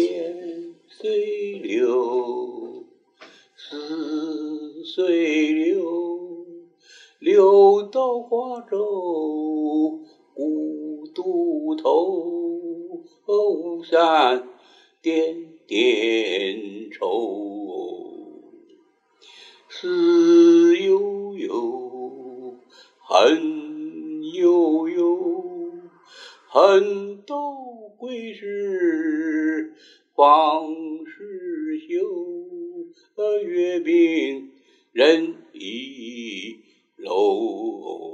年岁流，似水流，流到华州古渡头，巫山点点愁，思悠悠，恨悠悠，恨到归时方是休，月饼人已楼。